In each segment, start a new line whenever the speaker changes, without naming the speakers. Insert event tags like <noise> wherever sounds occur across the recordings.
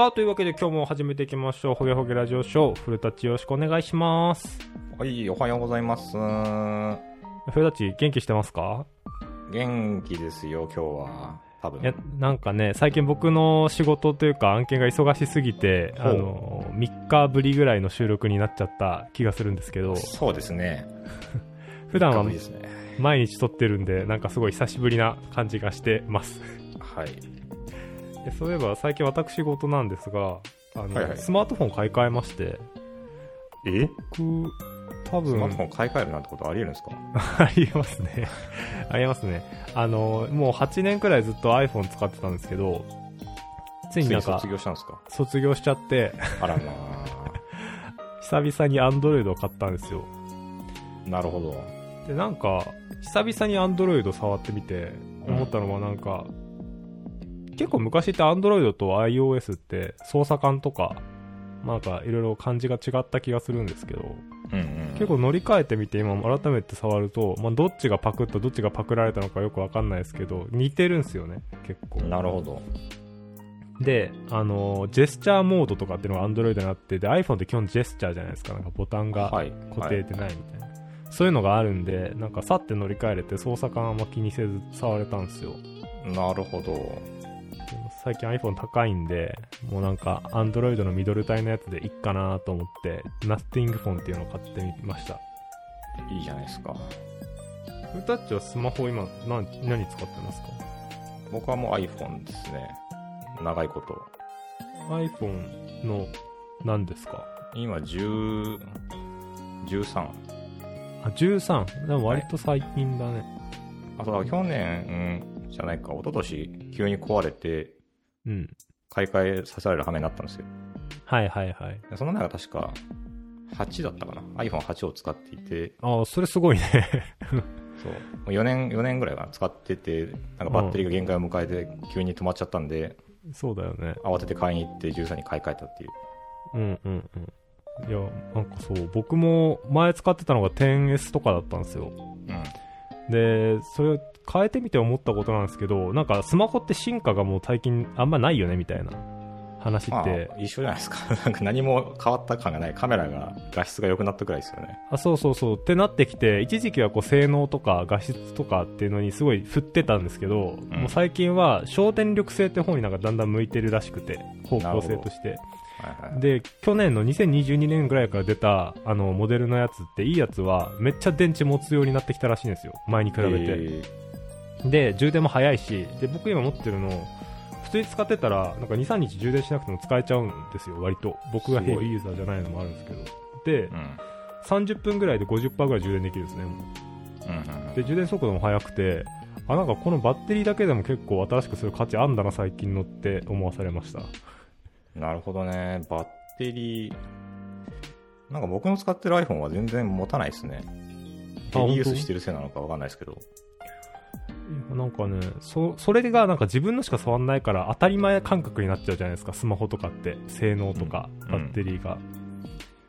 さあ、というわけで今日も始めていきましょう。ほげほげラジオショー。フルタッチよろしくお願いします。
はい、おはようございます。
フルタッチ元気してますか？
元気ですよ、今日は。多分
いや、なんかね、最近僕の仕事というか案件が忙しすぎて、あの、3日ぶりぐらいの収録になっちゃった気がするんですけど、
そうですね。<laughs>
普段は。毎日撮ってるんで、なんかすごい久しぶりな感じがしてます。
はい。
でそういえば最近私事なんですが、あの、
はいはい
スマートフォン買い替えまして、
え？
僕、多分
スマートフォン買い替えるなんてことありえるんですか？<laughs>
ありますね。<laughs> ありますね。あの、もう8年くらいずっと iPhone 使ってたんですけど、ついになんか
卒業したんですか？
卒業しちゃって、
あらま <laughs>
久々に Android を買ったんですよ。
あ。なるほど。
で、なんか、久々に Android 触ってみて、思ったのはなんか、結構昔って Android と iOS って操作感とか、なんかいろいろ感じが違った気がするんですけど、
うんうん。
結構乗り換えてみて今改めて触ると、まあ、どっちがパクったどっちがパクられたのかよくわかんないですけど似てるんですよね結構
なるほど。
であのジェスチャーモードとかっていうのが Android になってで iPhone って基本ジェスチャーじゃないですかなんかボタンが
はい。
固定でないみたいな、そういうのがあるんでなんかさって乗り換えれて操作感あんま気にせず触れたんですよ
なるほど。
最近 iPhone 高いんでもうなんか Android のミドル帯のやつでいっかなと思って Nothing Phone っていうのを買ってみました
いいじゃないですか。
フルタッチはスマホ今何何使ってますか？
僕はもう iPhone ですね。長いこと。
iPhone の何ですか？
今10、13。
あ13でも割と最近だね、
あとは去年、うん、じゃないか、一昨年急に壊れて、
うん。
買い替えさせられる羽目になったんですよ。
はいはいはい。
でその前が確か8だったかな。iPhone8 を使っていて。
ああそれすごいね。
そう。もう4年4年ぐらいは使っててなんかバッテリーが限界を迎えて急に止まっちゃったんで、
そうだよね。
慌てて買いに行って13に買い替えたっていう。
うんうんうん。いやなんかそう僕も前使ってたのが 10S とかだったんですよ。
うん。
でそれ変えてみて思ったことなんですけどなんかスマホって進化がもう最近あんまないよねみたいな話
まあ
って、
一緒じゃないですか。<laughs> なんか何も変わった感がない。カメラが画質が良くなったくらいですよね。
あそうそうそう。ってなってきて一時期はこう性能とか画質とかっていうのにすごい振ってたんですけど、もう最近は省電力性って方になんかだんだん向いてるらしくて方向性として。
はいはい。
で去年の2022年ぐらいから出たあのモデルのやつっていいやつはめっちゃ電池持つようになってきたらしいんですよ。前に比べて、
え
で充電も早いしで僕今持ってるの普通に使ってたらなんか23日充電しなくても使えちゃうんですよ割と。僕がヘビーユーザーじゃないのもあるんですけど。で
ー、うん。
30分ぐらいで50%ぐらい充電できるんですねもう。
うんうん
で充電速度も速くてあなんかこのバッテリーだけでも結構新しくする価値あんだな最近のって思わされました。
なるほどね。バッテリーなんか僕の使ってる iPhone は全然持たないですね。
あ
ヘビーユースしてるせいなのかわかんないですけど
なんかねそそれがなんか自分のしか触んないから当たり前感覚になっちゃうじゃないですか。スマホとかって。性能とか
うん。
バッテリーが、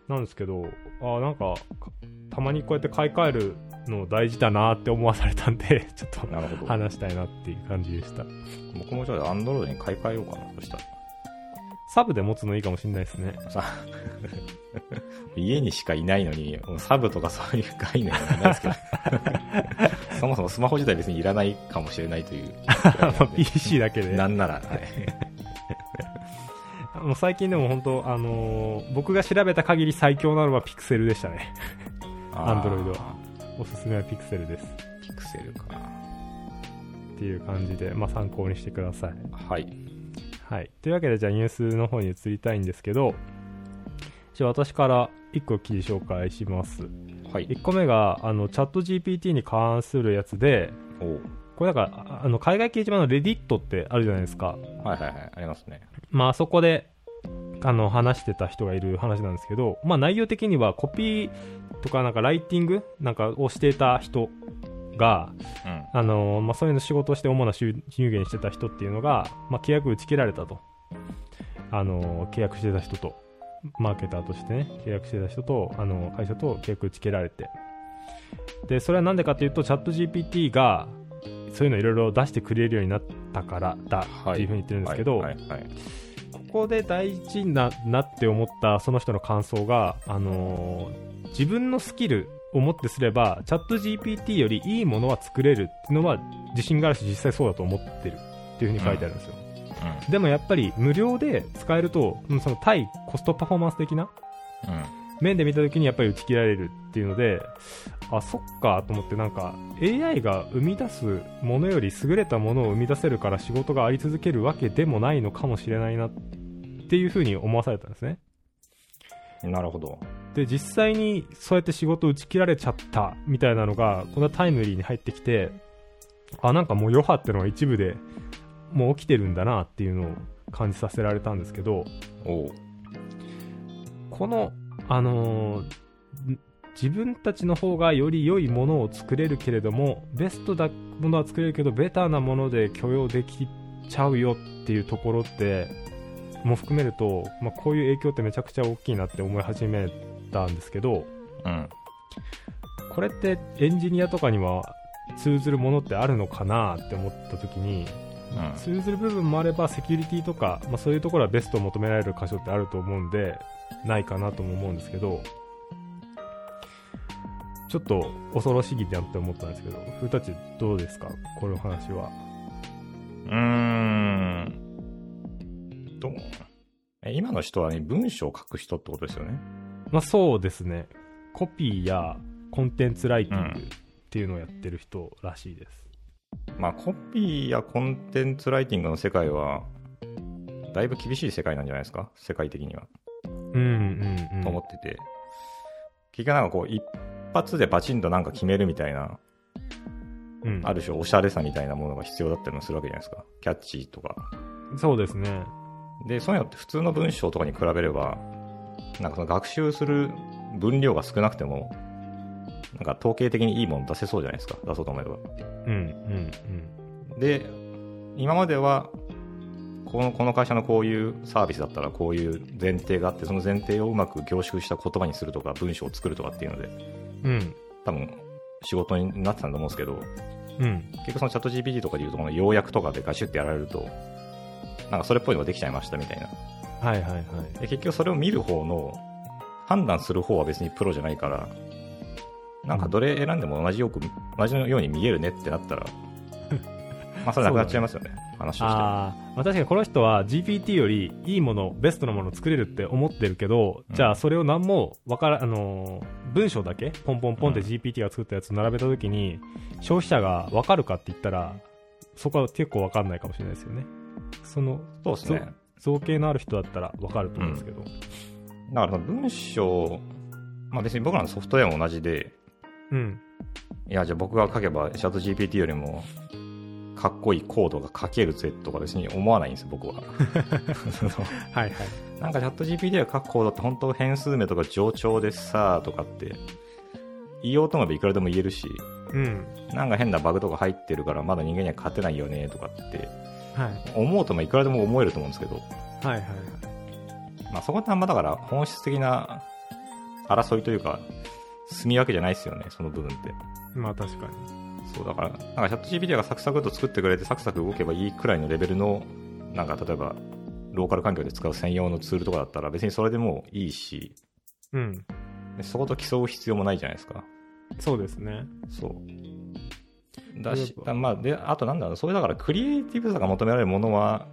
なんですけどあなんかかたまにこうやって買い替えるの大事だなって思わされたんで <laughs> ちょっと話したいなっていう感じでした。
僕もじゃあ Android に買い替えようかなそしたら
サブで持つのいいかもしれないですね。
さ <laughs> 家にしかいないのに、サブとかそういう概念はないですけど、<laughs> そもそもスマホ自体別にいらないかもしれないという。
まあ PC だけで。
なんなら、はい。<laughs>
もう最近でも本当あのー僕が調べた限り最強なのはピクセルでしたね。
あー。
Android おすすめはピクセルです。
ピクセルか。
っていう感じで、まあ、参考にしてください。
はい。
はい。というわけで、じゃあニュースの方に移りたいんですけど、じゃあ私から1個記事紹介します。
はい。
1個目が、あの、チャット GPT に関するやつで、これなんか、ああの、海外掲示板のレディットってあるじゃないですか。
はいはいはい。ありますね。
まあ、そこで、あの、話してた人がいる話なんですけど、まあ、内容的にはコピーとか、なんかライティングなんかをしていた人が、
うん。
あのまあ、そういうの仕事をして主な収入してた人っていうのが、まあ、契約打ち切られたと、あの契約してた人とマーケターとしてね契約してた人とあの会社と契約打ち切られて。でそれはなんでかというとチャット GPT がそういうのいろいろ出してくれるようになったからだっていうふうに言ってるんですけど、
はいはいはい。
ここで大事ななって思ったその人の感想が、あのー自分のスキルをもってすればチャット GPT よりいいものは作れるっていうのは自信があるし実際そうだと思ってるっていう風に書いてあるんですよ、でもやっぱり無料で使えるとうんその対コストパフォーマンス的な
うん。うん。
面で見た時にやっぱり打ち切られるっていうのであそっかと思ってなんか AI が生み出すものより優れたものを生み出せるから仕事があり続けるわけでもないのかもしれないなっていう風に思わされたんですね
なるほど。
で実際にそうやって仕事打ち切られちゃったみたいなのがこんなタイムリーに入ってきてあなんかもう余波ってのが一部でもう起きてるんだなっていうのを感じさせられたんですけど。この、あのーん自分たちの方がより良いものを作れるけれどもベストなものは作れるけどベターなもので許容できちゃうよっていうところっても含めると、まあ、こういう影響ってめちゃくちゃ大きいなって思い始めたんですけど
うん。
これってエンジニアとかには通ずるものってあるのかなって思った時に
うん。
通ずる部分もあればセキュリティとか、まあ、そういうところはベストを求められる箇所ってあると思うんでないかなとも思うんですけどちょっと恐ろしいじゃんって思ったんですけどふたちどうですか？この話は
うーん。どうえ今の人はね、文章を書く人ってことですよね。
まあそうですねコピーやコンテンツライティングっていうのをやってる人らしいです、
まあ、コピーやコンテンツライティングの世界は、だいぶ厳しい世界なんじゃないですか？世界的には。
うんうんうん
と思ってて。結局なんかこう、一発でバチンとなんか決めるみたいな、
うん
ある種おしゃれさみたいなものが必要だったりもするわけじゃないですか。キャッチーとか。
そうですね
で、そういうのって普通の文章とかに比べれば、なんかその学習する分量が少なくても、なんか統計的にいいもの出せそうじゃないですか。出そうと思えば。
うんうん
で、今までは、このこの会社のこういうサービスだったらこういう前提があって、その前提をうまく凝縮した言葉にするとか、文章を作るとかっていうので、
うんうん
多分仕事になってたと思うんですけど、
うん
結局そのチャット GPT とかでいうと、この要約とかでガシュってやられると、なんかそれっぽいのができちゃいましたみたいな。
はいはいはい。
で結局それを見る方の、判断する方は別にプロじゃないから、なんかどれ選んでも同じよく、同じように見えるねってなったら、<laughs> まあそれなくなっちゃいますよね、話として。は。
あー。まあ確かにこの人は GPT よりいいものベストなものを作れるって思ってるけど、
うん。
じゃあそれを何もわから、あのー文章だけポンポンポンって
うん。
GPT が作ったやつを並べた時に、消費者がわかるかって言ったらそこは結構わかんないかもしれないですよねその
そうですね。
造形のある人だったらわかると思うんですけど。
だから文章、まあ別に僕らのソフトウェアも同じで、
うん。
いや、じゃあ僕が書けばチャット GPT よりもかっこいいコードが書けるぜとか別に思わないんですよ、僕は。<laughs>
はいはい。
なんかチャット GPT が書くコードって本当変数名とか冗長でさとかって言おうと思えばいくらでも言えるし、
うん。
なんか変なバグとか入ってるからまだ人間には勝てないよねとかって
はい。
思うともいくらでも思えると思うんですけど、
はいはいはい。
まあそこってあんまだから本質的な争いというか、住み分けじゃないですよね、その部分って。
まあ確かに。
そうだから、なんかチャット GPT がサクサクっと作ってくれてサクサク動けばいいくらいのレベルの、なんか例えば、ローカル環境で使う専用のツールとかだったら別にそれでもいいし、
うん。
でそこと競う必要もないじゃないですか。
そうですね。
そう。だしまあ、で、あとなんだろう、それだからクリエイティブさが求められるものは、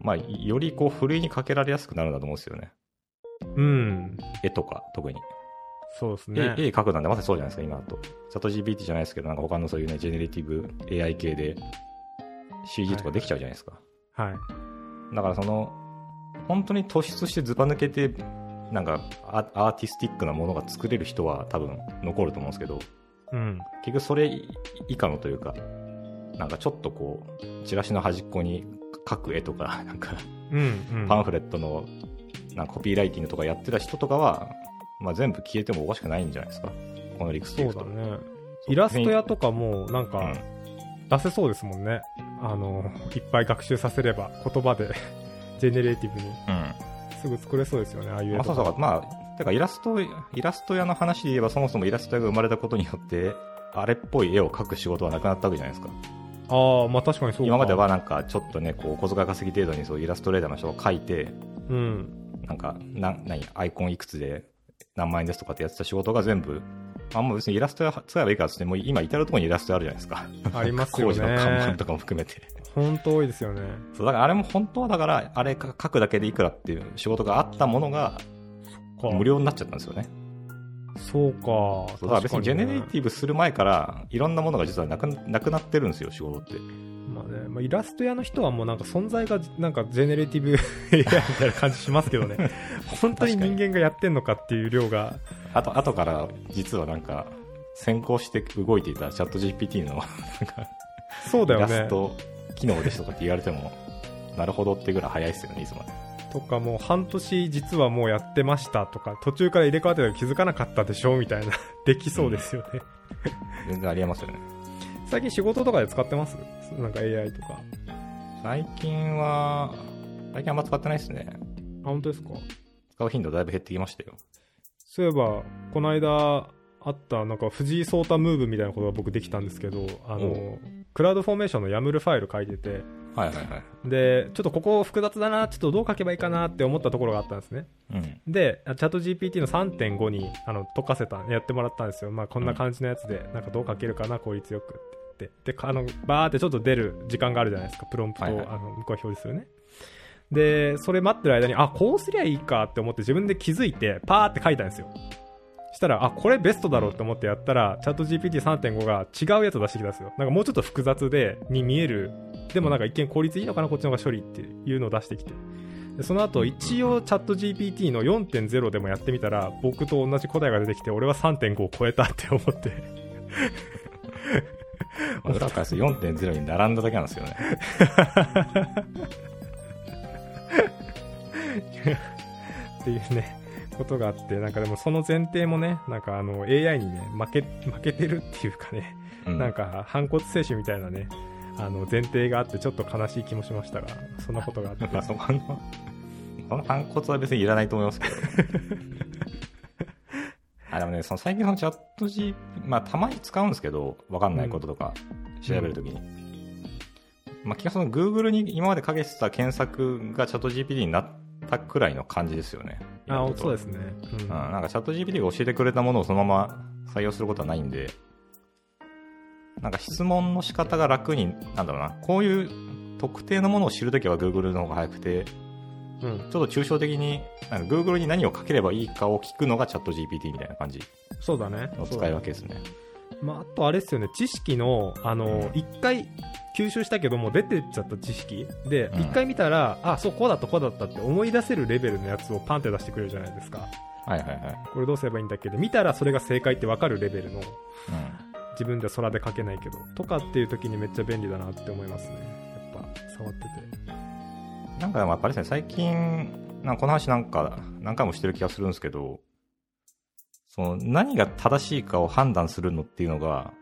まあ、よりこう、ふるいにかけられやすくなるんだと思うんですよね。
うん
絵とか、特に。
そうですね
絵絵描くなんてまさにそうじゃないですか、今だと。チャット GPT じゃないですけど、なんか他のそういうね、ジェネレティブ AI 系で CG とかできちゃうじゃないですか。
はい
だからその、本当に突出してずば抜けて、なんかアアーティスティックなものが作れる人は多分残ると思うんですけど、
うん
結局それ以下のというか、なんかちょっとこう、チラシの端っこに描く絵とか、<laughs> なんか
うんうん
パンフレットのなんかコピーライティングとかやってた人とかは、まあ、全部消えてもおかしくないんじゃないですか？この理屈でいくと。
そだねいらすとやとかもなんか
うん
出せそうですもんね、あのいっぱい学習させれば言葉で <laughs> generative に
うん。
すぐ作れそうですよねああいう絵
まあ、
とか
そうそう。まあ、てかイラスト、いらすとやの話で言えばそもそもいらすとやが生まれたことによって、あれっぽい絵を描く仕事はなくなったわけじゃないですか。
ああまあ確かにそうか。
今まではなんかちょっとねこう小遣い稼ぎ程度にそうイラストレーターの人が書いて
うん。
なんかな何アイコンいくつで何万円ですとかってやってた仕事が全部あもう別にイラストや使えばいいからってもう今至るところにイラストあるじゃないですか。
ありますよ
工事の看板
ね
とかも含めて。
本当多いですよね。
そうだからあれも本当はだからあれ書くだけでいくらっていう仕事があったものが
か
無料になっちゃったんですよね。
そうか。
だから別に generative する前からいろんなものが実はなくなくなってるんですよ仕事って。
まあねまあ、いらすとやの人はもうなんか存在がなんかジェネレーティブ <laughs> AI みたいな感じしますけどね。<laughs> 本当に人間がやってんのかっていう量が。
あと後から実はなんか先行して動いていたチャット GPT のなんかイ
そうだよね。
ラスト機能ですとかって言われてもなるほどってぐらい早いですよねいつも。ね
とかもう半年実はもうやってましたとか途中から入れ替わってたけど気づかなかったでしょみたいな <laughs> できそうですよね、
全然ありえますよね。
最近仕事とかで使ってます？なんか AI とか。
最近は最近あんま使ってないですね。
あ本当ですか？
使う頻度だいぶ減ってきましたよ。
そういえばこの間あったなんか藤井聡太ムーブみたいなことが僕できたんですけどあ
お
のクラウドフォーメーションの YAML ファイル書いてて
はいはいはい。
でちょっとここ複雑だなちょっとどう書けばいいかなって思ったところがあったんですね。
うん。
でチャット GPT の3.5にあの解かせたやってもらったんですよ。まあこんな感じのやつで、なんかどう書けるかな効率よくって。であのバーってちょっと出る時間があるじゃないですか。プロンプトを、
はいはい。
あの向こうが表示するね。でそれ待ってる間にあこうすりゃいいかって思って自分で気づいてパーって書いたんですよしたらあこれベストだろうって思ってやったらチャット GPT3.5 が違うやつを出してきたんですよ。なんかもうちょっと複雑でに見える。でもなんか一見効率いいのかなこっちの方が処理っていうのを出してきて。でその後一応チャット GPT の4.0でもやってみたら僕と同じ答えが出てきて俺は3.5を超えたって思って。
裏からすると4.0に並んだだけなんですよね。<laughs>
っていうねことがあってなんかでもその前提もねなんかあの AI にね負け負けてるっていうかね、
うん。
なんか反骨精神みたいなねあの前提があってちょっと悲しい気もしましたがそんなことがあって。<laughs>
まあそこのこの反骨は別にいらないと思いますけど。<laughs> あでもねその最近のチャット G まあたまに使うんですけどわかんないこととか調べるときに、まあ基本その Google に今までかけてた検索がチャット GPT になったくらいの感じですよね。
あそうですね、うん。
うん、なんかチャット GPT が教えてくれたものをそのまま採用することはないんで、なんか質問の仕方が楽に、なんだろうな、こういう特定のものを知るときは Google の方が早くて、
うん。
ちょっと抽象的に、なんか Google に何を書ければいいかを聞くのがチャット GPT みたいな感じ
そうだね。
の使い分けですね。
まあ、あとあれですよね。知識のあの一回吸収したけども出てっちゃった知識。で
うん。
一回見たら、あそうこうだったこうだったって思い出せるレベルのやつをパンって出してくれるじゃないですか。
はいはいはい。
これどうすればいいんだっけ？で見たらそれが正解って分かるレベルの
う
自分では空で書けないけど。とかっていう時にめっちゃ便利だなって思いますね。やっぱ触ってて。
ん。なんかでもやっぱりですね、最近、なんかこの話なんか何回もしてる気がするんですけど、その何が正しいかを判断するのっていうのが、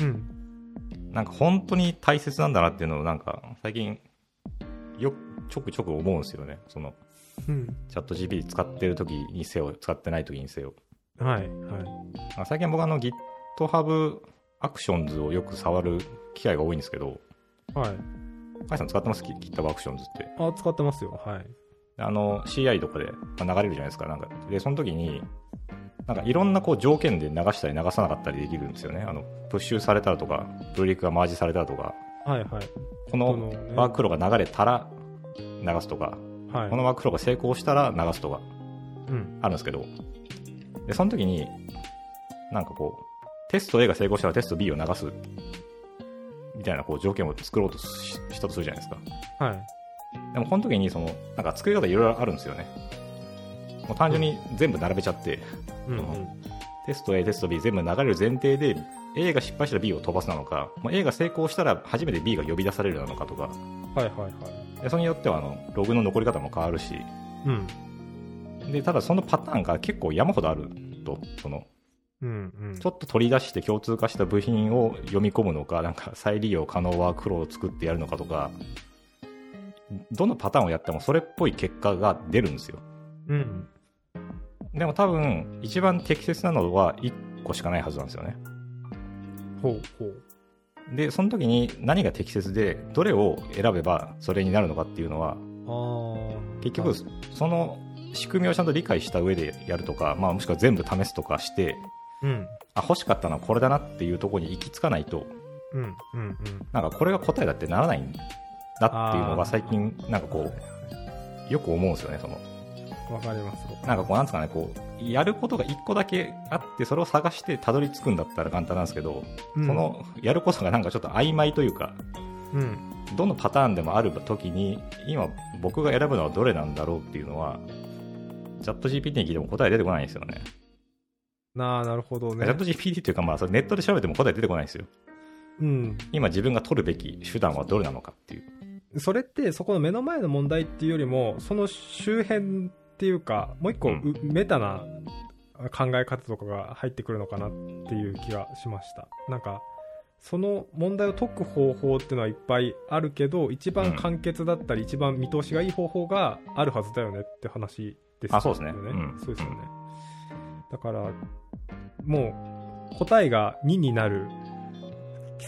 うん
なんか本当に大切なんだなっていうのをなんか最近よちょくちょく思うんですよね。その
うん
チャット GPT 使ってる時にせよ、使ってない時にせよ。
はいはい
最近僕あの GitHub Actions をよく触る機会が多いんですけど、
はい
カイさん使ってます ?GitHub Actions って。
あ使ってますよはい
あの CI とかでまあ流れるじゃないですか。なんかで、その時に、なんかいろんなこう条件で流したり流さなかったりできるんですよね。あの、プッシュされたらとか、プルリクがマージされたらとか、
はいはい。
こ
この
ワークフローが流れたら流すとか、
はい。
このワークフローが成功したら流すとか。
うん。
あるんですけど、で、その時に、なんかこう、テスト A が成功したらテスト B を流す、みたいなこう条件を作ろうとししたとするじゃないですか。
はい。
でもこの時にその、なんか作り方いろいろあるんですよね。もう単純に全部並べちゃって、
うんうん。
テスト A、テスト B 全部流れる前提で、A が失敗したら B を飛ばすなのか、もう A が成功したら初めて B が呼び出されるなのかとか、
はいはいはい。
でそれによってはあのログの残り方も変わるし、
うん。
でただそのパターンが結構山ほどあると、その
うんうん。
ちょっと取り出して共通化した部品を読み込むのか、なんか再利用可能ワークフローを作ってやるのかとか、どのパターンをやってもそれっぽい結果が出るんですよ。
うん
でも多分、一番適切なのは1個しかないはずなんですよね。
ほうほう
で、その時に何が適切で、どれを選べばそれになるのかっていうのは、
あ
結局、その仕組みをちゃんと理解した上でやるとか、まあ、もしくは全部試すとかして、
うん
あ、欲しかったのはこれだなっていうところに行き着かないと、
うんうんうん
なんかこれが答えだってならないんだっていうのが最近、なんかこう、よく思うんですよね、その。
わかります
なんかこう、なんつうかね、こう、やることが一個だけあって、それを探してたどり着くんだったら簡単なんですけど、
うん
その、やることがなんかちょっと曖昧というか、
うん
どのパターンでもある時に、今僕が選ぶのはどれなんだろうっていうのは、チャット GPT に聞いても答え出てこないんですよね。
なあなるほどね
チャット GPT っていうか、まあ、それネットで調べても答え出てこないんですよ。
うん
今自分が取るべき手段はどれなのかっていう。
それってそこの目の前の問題っていうよりもその周辺っていうかもう一個、
うん。
うメタな考え方とかが入ってくるのかなっていう気がしました。なんかその問題を解く方法っていうのはいっぱいあるけど一番簡潔だったり、一番見通しがいい方法があるはずだよねって話ですよね。
あそうですね。うん。
そうですよね。だからもう答えが2になる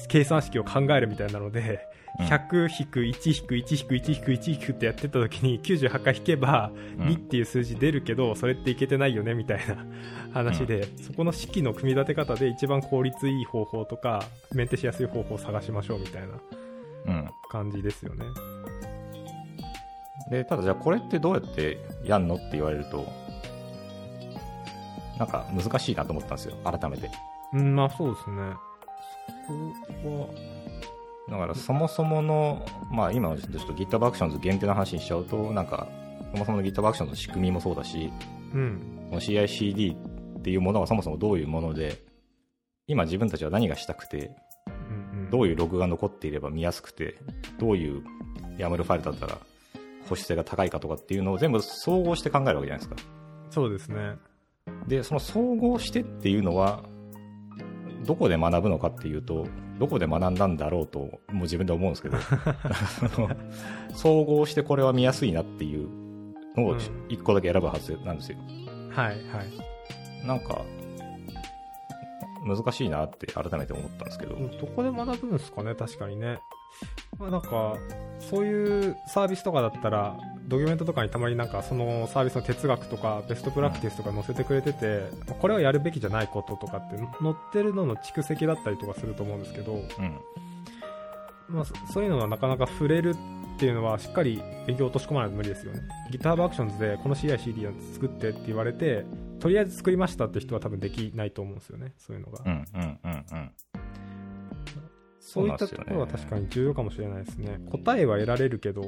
計算式を考えるみたいなので、
うん。
100引く1引く1引く1引く1引くってやってた時に98回引けば
うん。
2っていう数字出るけどそれっていけてないよねみたいな話で、そこの式の組み立て方で一番効率いい方法とかメンテしやすい方法を探しましょうみたいな
うん。
感じですよね。
で、ただじゃあこれってどうやってやんのって言われると、なんか難しいなと思ったんですよ、改めて。
うんまあそうですね。そこは
だからそもそもの、まあ今のちょっと GitHub Actions 限定の話にしちゃうと、なんか、そもそもの GitHub Actions の仕組みもそうだし、
うん。
この CICD っていうものがそもそもどういうもので、今自分たちは何がしたくて、
うんうん。
どういうログが残っていれば見やすくて、どういう YAML ファイルだったら保守性が高いかとかっていうのを全部総合して考えるわけじゃないですか。
そうですね。
で、その総合してっていうのは、どこで学ぶのかっていうと、どこで学んだんだろうと、もう自分で思うんですけど、<laughs> 総合してこれは見やすいなっていうのを
うん
一個だけ選ぶはずなんですよ。
はいはい
なんか、難しいなって改めて思ったんですけど。
どこで学ぶんですかね、確かにね。まあなんか、そういうサービスとかだったら、ドキュメントとかにたまになんかそのサービスの哲学とかベストプラクティスとか載せてくれてて、これはやるべきじゃないこととかって載ってるのの蓄積だったりとかすると思うんですけど、
うん。
まあそそういうのはなかなか触れるっていうのはしっかり勉強を落とし込まないと無理ですよね。GitHub Actions でこの CICD を作ってって言われて、とりあえず作りましたって人は多分できないと思うんですよね、そういうのが。
うん、うん、うん、うん。
そういったところは確かに重要かもしれないですね。答えは得られるけど、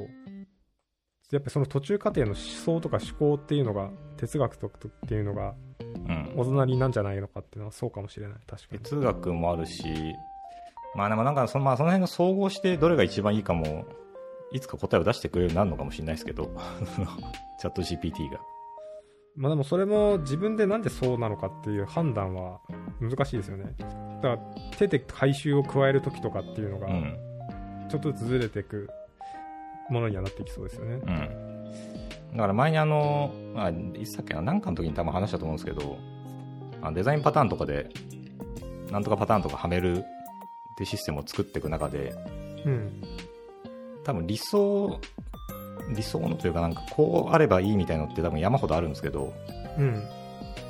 やっぱりその途中過程の思想とか思考っていうのが、哲学とかっていうのが、
うん。
お隣なんじゃないのかっていうのはそうかもしれない。確かに。
哲学もあるし、まあでもなんかその、まあその辺の総合してどれが一番いいかも、いつか答えを出してくれるようになるのかもしれないですけど、<laughs> チャット GPT が。
まあでもそれも自分でなんでそうなのかっていう判断は難しいですよね。だから手で回収を加えるときとかっていうのが
う、ん。
ちょっとずつずれていくものにはなってきそうですよね。
うん。だから前にあの、まあ、いつだっけな、なんかの時に多分話したと思うんですけど、あデザインパターンとかで、なんとかパターンとかはめるってシステムを作っていく中で、
うん。
多分理想、理想のというかなんかこうあればいいみたいのって多分山ほどあるんですけど、
うん。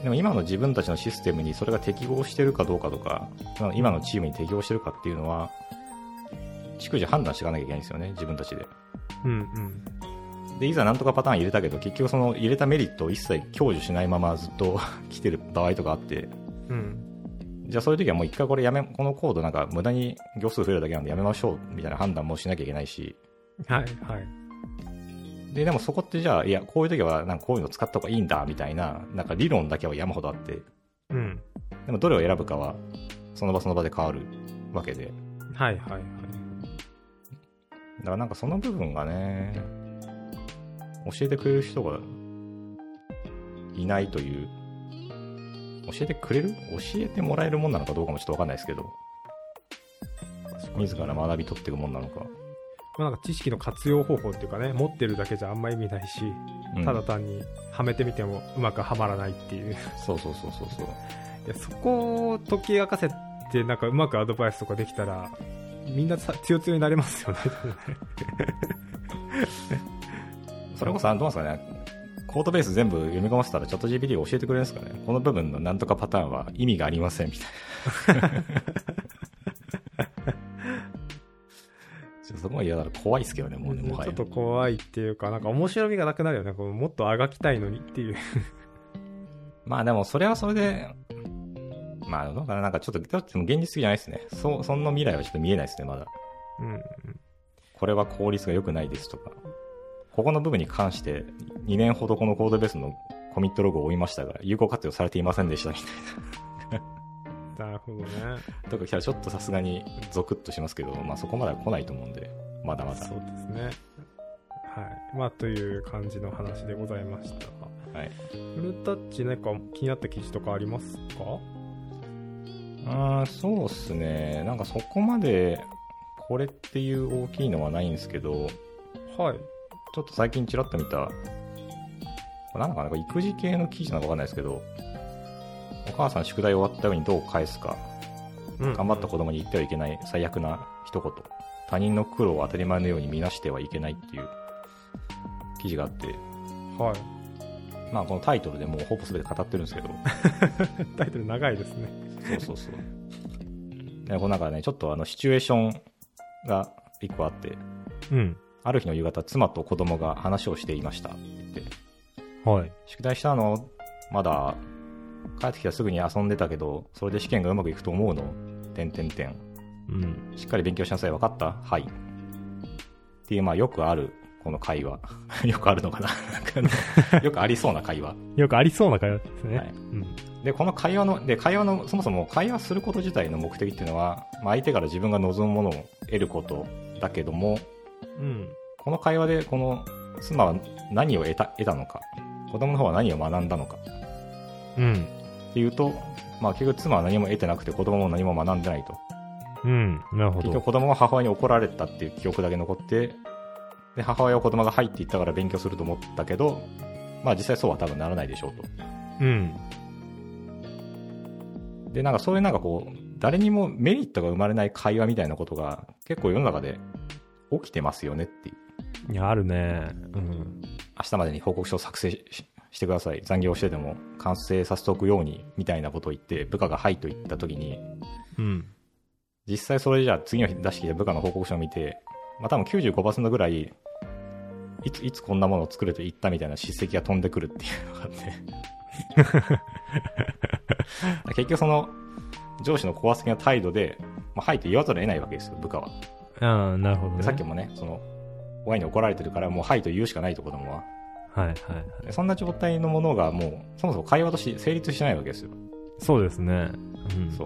でも今の自分たちのシステムにそれが適合してるかどうかとか、今のチームに適合してるかっていうのは、逐次判断していかなきゃいけないんですよね、自分たちで。
うん。うん。
で、いざなんとかパターン入れたけど、結局その入れたメリットを一切享受しないままずっと <laughs> 来てる場合とかあって、
うん。
じゃあそういう時はもう一回これやめ、このコードなんか無駄に行数増えるだけなんでやめましょうみたいな判断もしなきゃいけないし、
はい。はい。
で、でもそこってじゃあ、いや、こういう時はなんかこういうの使った方がいいんだみたいな、なんか理論だけは山ほどあって、
うん。
でもどれを選ぶかは、その場その場で変わるわけで。
はい。はい。はい。
だからなんかその部分がね、教えてくれる人がいないという、教えてくれる？教えてもらえるもんなのかどうかもちょっとわかんないですけど、自ら学び取っていくもんなのか。
まあ、なんか知識の活用方法っていうかね持ってるだけじゃあんま意味ないし、
うん
ただ単にはめてみてもうまくはまらないっていうい
そうそうそうそうそう。
やそこを解き明かせてなんかうまくアドバイスとかできたらみんなさ強強になれますよね。<laughs>
それこそ、どうですかね、コードベース全部読み込ませたらチャット GPT が教えてくれるんですかね。この部分のなんとかパターンは意味がありませんみたいな。<laughs> ちょっとそこまで嫌だら怖いですけどね、もうね、もはや。
ちょっ。と怖いっていうかなんか面白みがなくなるよね。こうもっとあがきたいのにっていう。<laughs>
まあでもそれはそれで、まあどうかな、なんかちょっと、ちょっと現実的じゃないですね。そう、そんな未来はちょっと見えないですね、まだ。
うん
これは効率が良くないですとか。ここの部分に関して、2年ほどこのコードベースのコミットログを追いましたが、有効活用されていませんでしたみたい
なるほどね
な。とか来たらちょっとさすがにゾクッとしますけど、まあそこまでは来ないと思うんで、まだまだ。
そうですねはいまあという感じの話でございました
はい。
フルタッチ何か気になった記事とかありますか？
あーそうっすね。なんかそこまで、これっていう大きいのはないんですけど、
はい。
ちょっと最近ちらっと見た、なんだかな、これ育児系の記事なのかわかんないですけど、お母さん宿題終わったようにどう返すか、
うん。
頑張った子供に言ってはいけない最悪な一言、他人の苦労を当たり前のように見なしてはいけないっていう記事があって、
はい。
まあこのタイトルでもうほぼ全て語ってるんですけど、<laughs>
タイトル長いですね
そうそうそう。でこのなんかね、ちょっとあのシチュエーションが一個あって、
うん。
ある日の夕方、妻と子供が話をしていましたって。言って、
はい。
宿題したの？まだ。帰ってきたらすぐに遊んでたけどそれで試験がうまくいくと思うの？てんてんてん。
うん。
しっかり勉強しなさい分かった？はい。っていうまあよくあるこの会話。<laughs> よくあるのかな？<laughs> よくありそうな会話。<laughs>
よくありそうな会話ですね、
はい。
うん
でこの会話ので会話のそもそも会話すること自体の目的っていうのは、まあ、相手から自分が望むものを得ることだけども
うん。
この会話でこの妻は何を得た得たのか子供の方は何を学んだのか
うん。
っていうと、まあ、結局妻は何も得てなくて子供も何も学んでないと。
うん。なるほど。
結局子供は母親に怒られたっていう記憶だけ残ってで母親は子供が入っていったから勉強すると思ったけど、まあ、実際そうは多分ならないでしょうと。
うん
でなんかそういうなんかこう誰にもメリットが生まれない会話みたいなことが結構世の中で起きてますよねっていう。
いやあるね。うん。
明日までに報告書を作成ししてください。残業してでも完成させておくようにみたいなことを言って部下が「はい」と言った時に
うん。
実際それじゃあ次の日出してきた部下の報告書を見て、まあ多分95%ぐらい、いつ、いつこんなものを作ると言ったみたいな叱責が飛んでくるっていうのがあって。<laughs> 結局その、上司の高圧的な態度で、まあ、はいと言わざるを得ないわけですよ、部下は。
ああなるほど、ね、
でさっきもね、その、親に怒られてるから、もうはいと言うしかないと子供は。
はいはいはい
でそんな状態のものがもう、そもそも会話として成立してないわけですよ。
そうですねうん
そ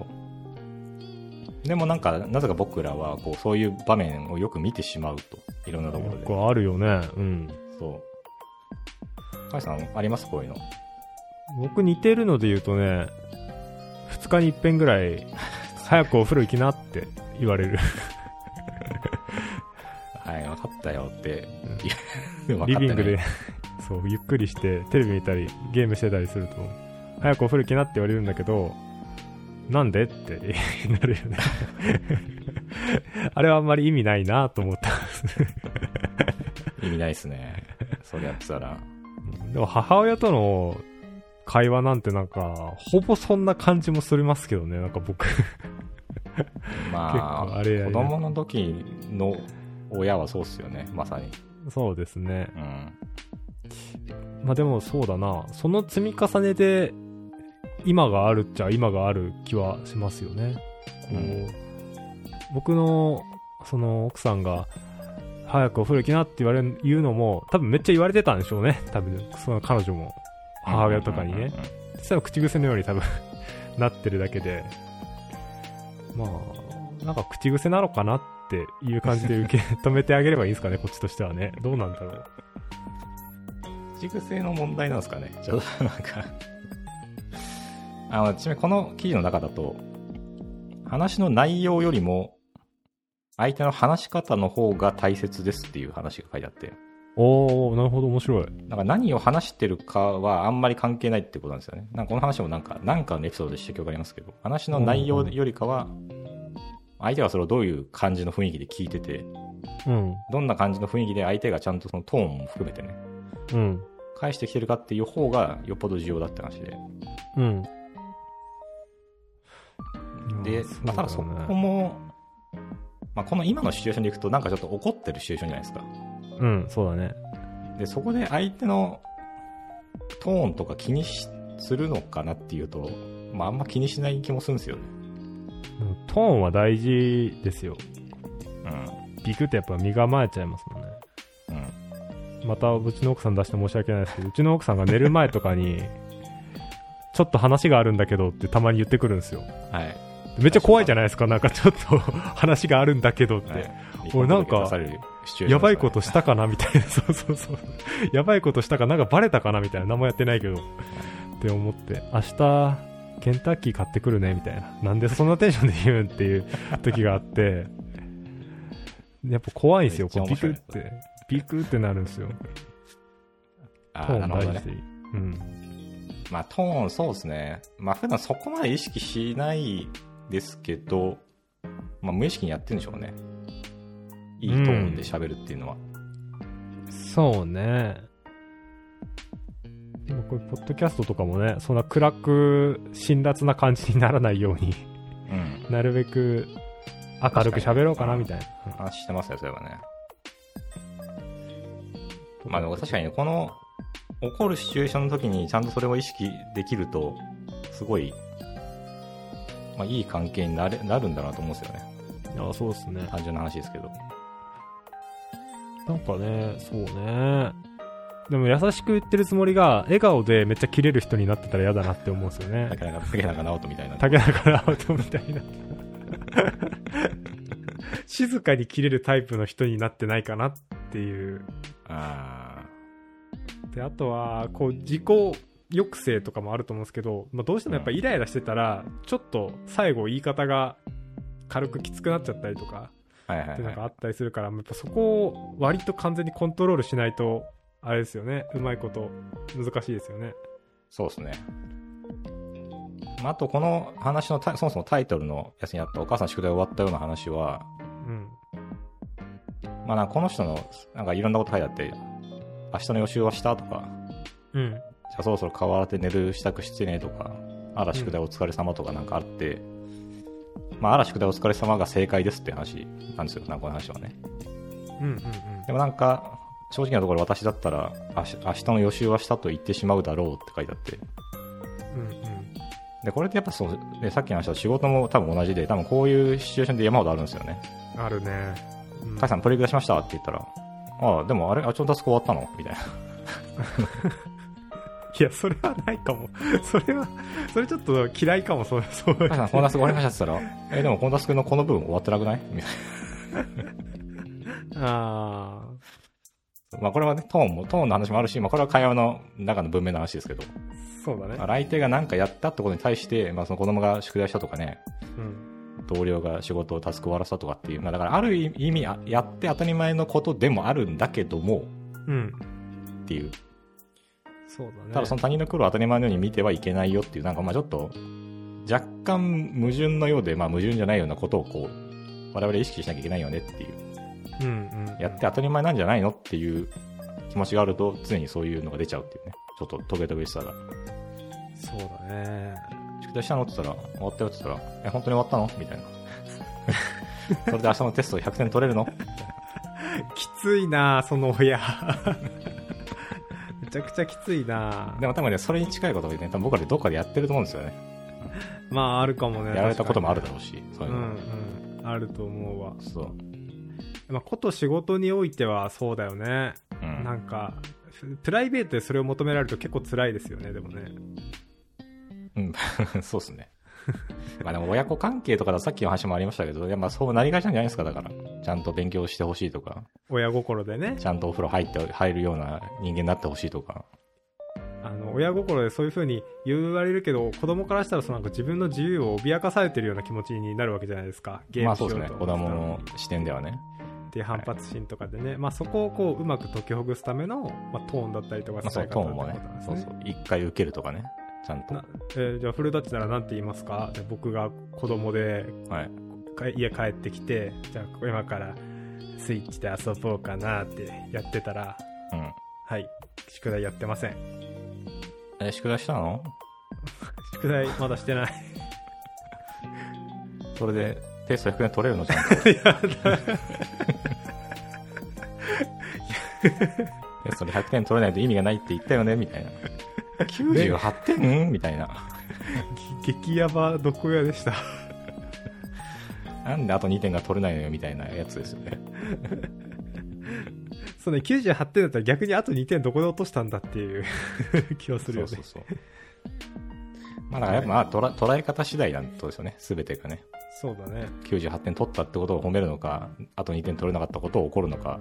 う。でもなんか、なぜか僕らは、こう、そういう場面をよく見てしまうと。いろんなところで。
よくあるよねうん
そう。カイさん、あります？こういうの。
僕似てるので言うとね2日に一遍ぐらい早くお風呂行きなって言われる <laughs>
はい、分かったよって
うん。<laughs>
分かってない
リビングでそうゆっくりしてテレビ見たりゲームしてたりすると早くお風呂行きなって言われるんだけどなんでってなるよね <laughs> あれはあんまり意味ないなと思った
意味ないっすね。それやってたら。
でも母親との会話なんてなんかほぼそんな感じもすりますけどねなんか僕
ま
あ
あ、
り
子供の時の親はそうっすよね、まさに。
そうですね
うん。
まあでもそうだな、その積み重ねで今があるっちゃ今がある気はしますよね。こう
うん
僕のその奥さんが早くお風呂行きなって言われる言うのも多分めっちゃ言われてたんでしょうね。多分その彼女も母親とかにね。実際は口癖のように多分 <laughs> なってるだけで、まあ、なんか口癖なのかなっていう感じで受け <laughs> 止めてあげればいいんですかね、こっちとしてはね。どうなんだろう。
口癖の問題なんですかね。ちょっとなんかあの、ちなみにこの記事の中だと、話の内容よりも、相手の話し方の方が大切ですっていう話が書いてあって、
おー、なるほど、面白い。
なんか何を話してるかはあんまり関係ないってことなんですよね。なんかこの話もなんか、なんかのエピソードで指摘がありますけど、話の内容よりかは、相手がそれをどういう感じの雰囲気で聞いてて、
うん。
どんな感じの雰囲気で相手がちゃんとそのトーンも含めてね、
うん。
返してきてるかっていう方がよっぽど重要だって話で。
うん。
で、まあ、ただそこも、まあ、この今のシチュエーションでいくとなんかちょっと怒ってるシチュエーションじゃないですか。
うん、そうだね。
で、そこで相手のトーンとか気にしするのかなっていうと、まあ、あんま気にしない気もするんですよね。
うんトーンは大事ですよ。
うん。
ビクってやっぱ身構えちゃいますもんね。
うん。
またうちの奥さん出して申し訳ないですけど、うちの奥さんが寝る前とかに、ちょっと話があるんだけどってたまに言ってくるんですよ。
はい。
めっちゃ怖いじゃないですか、なんかちょっと <laughs> 話があるんだけどって。
はい
俺なんかやばいことしたかなみたいな、そうそうそう。<laughs> やばいことしたか、なんかバレたかなみたいな、何もやってないけど。って思って、明日、ケンタッキー買ってくるねみたいな。なんでそんなテンションで言うんっていう時があって、やっぱ怖いんですよ、こうビクって。ビクってなるんですよ。
あ
トーン大事。うん。
まあ、トーン、そうですね。まあ、普段そこまで意識しないですけど、まあ、無意識にやってるんでしょうね。いいトーンで喋るっていうのは。
そうね。でもこれ、ポッドキャストとかもね、そんな暗く、辛辣な感じにならないように、
うん。
なるべく明るく喋ろうかなみたいな。
話してますよ、それはね。まあ、でも確かにねこの、起こるシチュエーションの時にちゃんとそれを意識できると、すごい、まあ、いい関係になれなるんだなと思うんですよね。
ああ、そうですね。
単純な話ですけど。
なんかね、そうね。でも優しく言ってるつもりが、笑顔でめっちゃキレる人になってたら嫌だなって思うんですよね。
竹中、竹中直人みたいな。
竹中直人みたいな。静かに切れるタイプの人になってないかなっていう。
あ
で、あとは、こう、自己抑制とかもあると思うんですけど、まあ、どうしてもやっぱイライラしてたら、ちょっと最後言い方が軽くきつくなっちゃったりとか、っていうのがあ。ったりするから、やっぱそこを割と完全にコントロールしないと、あれですよね、うまいこと難しいですよね。
そうですね。まあ、あと、この話のそもそもタイトルのやつにあったお母さん宿題終わったような話は、
うん。
まあ、なんかこの人の、なんかいろんなこと書いてあって、明日の予習はしたとか、
うん。
じゃあそろそろ顔洗って寝る支度してねとか、あら宿題お疲れ様とかなんかあって、まあ、あら宿題お疲れ様が正解ですって話なんですよ、なんかこの話はね。
うんうん
でもなんか、正直なところ私だったら、明日の予習はしたと言ってしまうだろうって書いてあって。
うん。うん
で、これってやっぱそう、ね、さっきの話した仕事も多分同じで、多分こういうシチュエーションで山ほどあるんですよね。
うん。あるね。うん
カイさんプレイク出しましたって言ったら、ああ、でもあれ、あっちのタスク終わったの？みたいな。<laughs>
いや、それはないかも。<laughs> それは、それちょっと嫌いかも、そう、そう。
カイさん、このタスク終わりましたって言ったら、え、でもこのタスクのこの部分終わってなくない？みたい
あ
な。まあこれはね、トーンも、トーンの話もあるし、まあこれは会話の中の文面の話ですけど、
ーそうだね
まあ。相手が何かやったってことに対して、まあその子供が宿題したとかね、
うん。
同僚が仕事をタスク終わらせたとかっていう、まあだからある意味、あやって当たり前のことでもあるんだけども、
うん。
っていう。
そうだね。
ただその他人の苦労を当たり前のように見てはいけないよっていう、なんかまあちょっと、若干矛盾のようで、まあ矛盾じゃないようなことをこう、我々意識しなきゃいけないよねっていう、
うんうん。
やって当たり前なんじゃないのっていう気持ちがあると、常にそういうのが出ちゃうっていうね。ちょっとトゲトゲしさが。
そうだね。
宿題したのって言ったら、終わったよって言ったら、え、本当に終わったの？みたいな。<laughs> それで明日のテスト100点取れるの？
きついなその親。めちゃくちゃきついな
でも多分ね、それに近いことでね、多分僕らでどっかでやってると思うんですよね。
まあ、あるかもね。
やられたこともあるだ
ろ
ろうし、そう
う
いうの。
んうん。あると思うわ。
そう。
まあ、こと仕事においてはそうだよね。
うん。
なんか、ふプライベートでそれを求められると結構辛いですよね、でもね。
うん、<laughs> そうですね。まあでも親子関係とかだとさっきの話もありましたけど、いやまあそうなりがちなんじゃないですか、だから。ちゃんと勉強してほしいとか、
親心でね。
ちゃんとお風呂入って、入るような人間になってほしいとか。
あの、親心でそういう風に言われるけど、子供からしたらそのなんか自分の自由を脅かされてるような気持ちになるわけじゃないですか。ゲー
まあそうですね。子供の視点ではね。
っていう反発心とかでね、まあそこをこううまく解きほぐすための、まあ、トーンだったりとか
まあそう、トーンもねそうそう。一回受けるとかね。ちゃんと。
なえーじゃあフルタッチなら何て言いますか？で僕が子供で
はい。
か家帰ってきてじゃあ今からスイッチで遊ぼうかなってやってたら
うん。
はい宿題やってません
え、宿題したの？<laughs>
宿題まだしてない <laughs>
それでテスト100点取れるの？じゃん。<laughs> テストで100点取れないと意味がないって言ったよねみたいな。98点？みたいな。<laughs>
激ヤバ毒屋でした
なんであと2点が取れないのよみたいなやつですよね。<laughs>
そうね98点だったら逆にあと2点どこで落としたんだっていう <laughs> 気はするよね
そうそうそう。まあだからやっぱまあ捉捉え方次第なんですよね。すべてがね。
そうだね
98点取ったってことを褒めるのか、あと2点取れなかったことを怒るのか、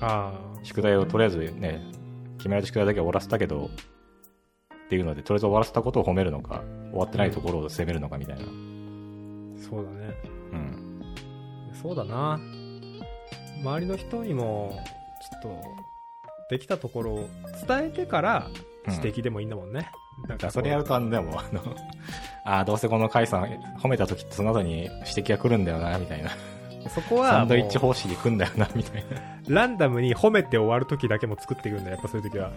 あ
宿題をとりあえずね、決められた宿題だけ終わらせたけど、っていうので、とりあえず終わらせたことを褒めるのか、終わってないところを責めるのかみたいな。
あそうだね
うん。
そうだな周りの人にもちょっとできたところを伝えてから指摘でもいいんだもんね、なんか
それやるとあの、でも、あの、ああ、どうせこの甲斐さん褒めた時ってその後に指摘が来るんだよな、みたいな。
そこは
サンドイッチ
も
方式で来んだよな、みたいな。
うランダムに褒めて終わる時だけも作っていくんだよやっぱそういう時は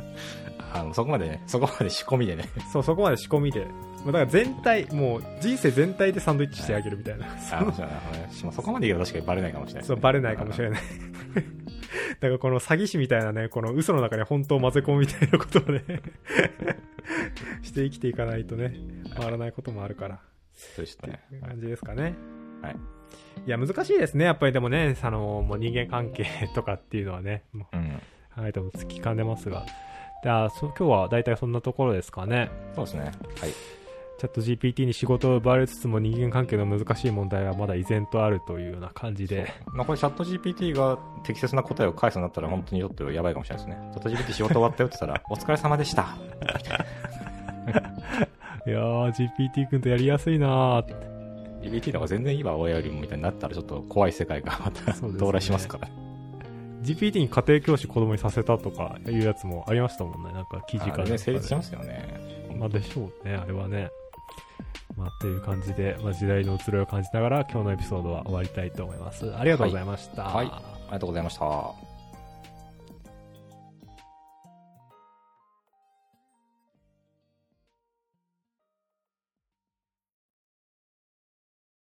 あの、そこまでね、そこまで仕込みでね。
そうそこまで仕込みでだから全体もう人生全体でサンドイッチしてあげるみたいな、
あの、そうだねまあそこまで言うと確かにバレないかもしれない。
そうバレないかもしれないだからこの詐欺師みたいなねこの嘘の中に本当を混ぜ込むみたいなことをねして生きていかないとね回らないこともあるから
そうでしたね。
感じですかね。
はい。
いや、難しいですね。やっぱりでもね、あの、もう人間関係とかっていうのはね、もう
うん。
考えてもつきかねますが。じゃあ、そ今日は大体そんなところですかね。
そうですね。はい。
チャット GPT に仕事を奪われつつも人間関係の難しい問題はまだ依然とあるというような感じで。
まあ、これチャット GPT が適切な答えを返すようになったら本当にちょっとやばいかもしれないですね。チャット GPT 仕事終わったよって言ったら、お疲れ様でした。<laughs>
いやー、GPT 君とやりやすいなー
GPT の方が全然いいわ、親よりもみたいになったらちょっと怖い世界がまた
ね
到来しますから。
GPT に家庭教師子供にさせたとかいうやつもありましたもんね。なんか記事から。
ね、成立しますよね。
まあでしょうね、あれはね。まあ、という感じで、まあ、時代の移ろいを感じながら、今日のエピソードは終わりたいと思います。ありがとうございました。
はいありがとうございました。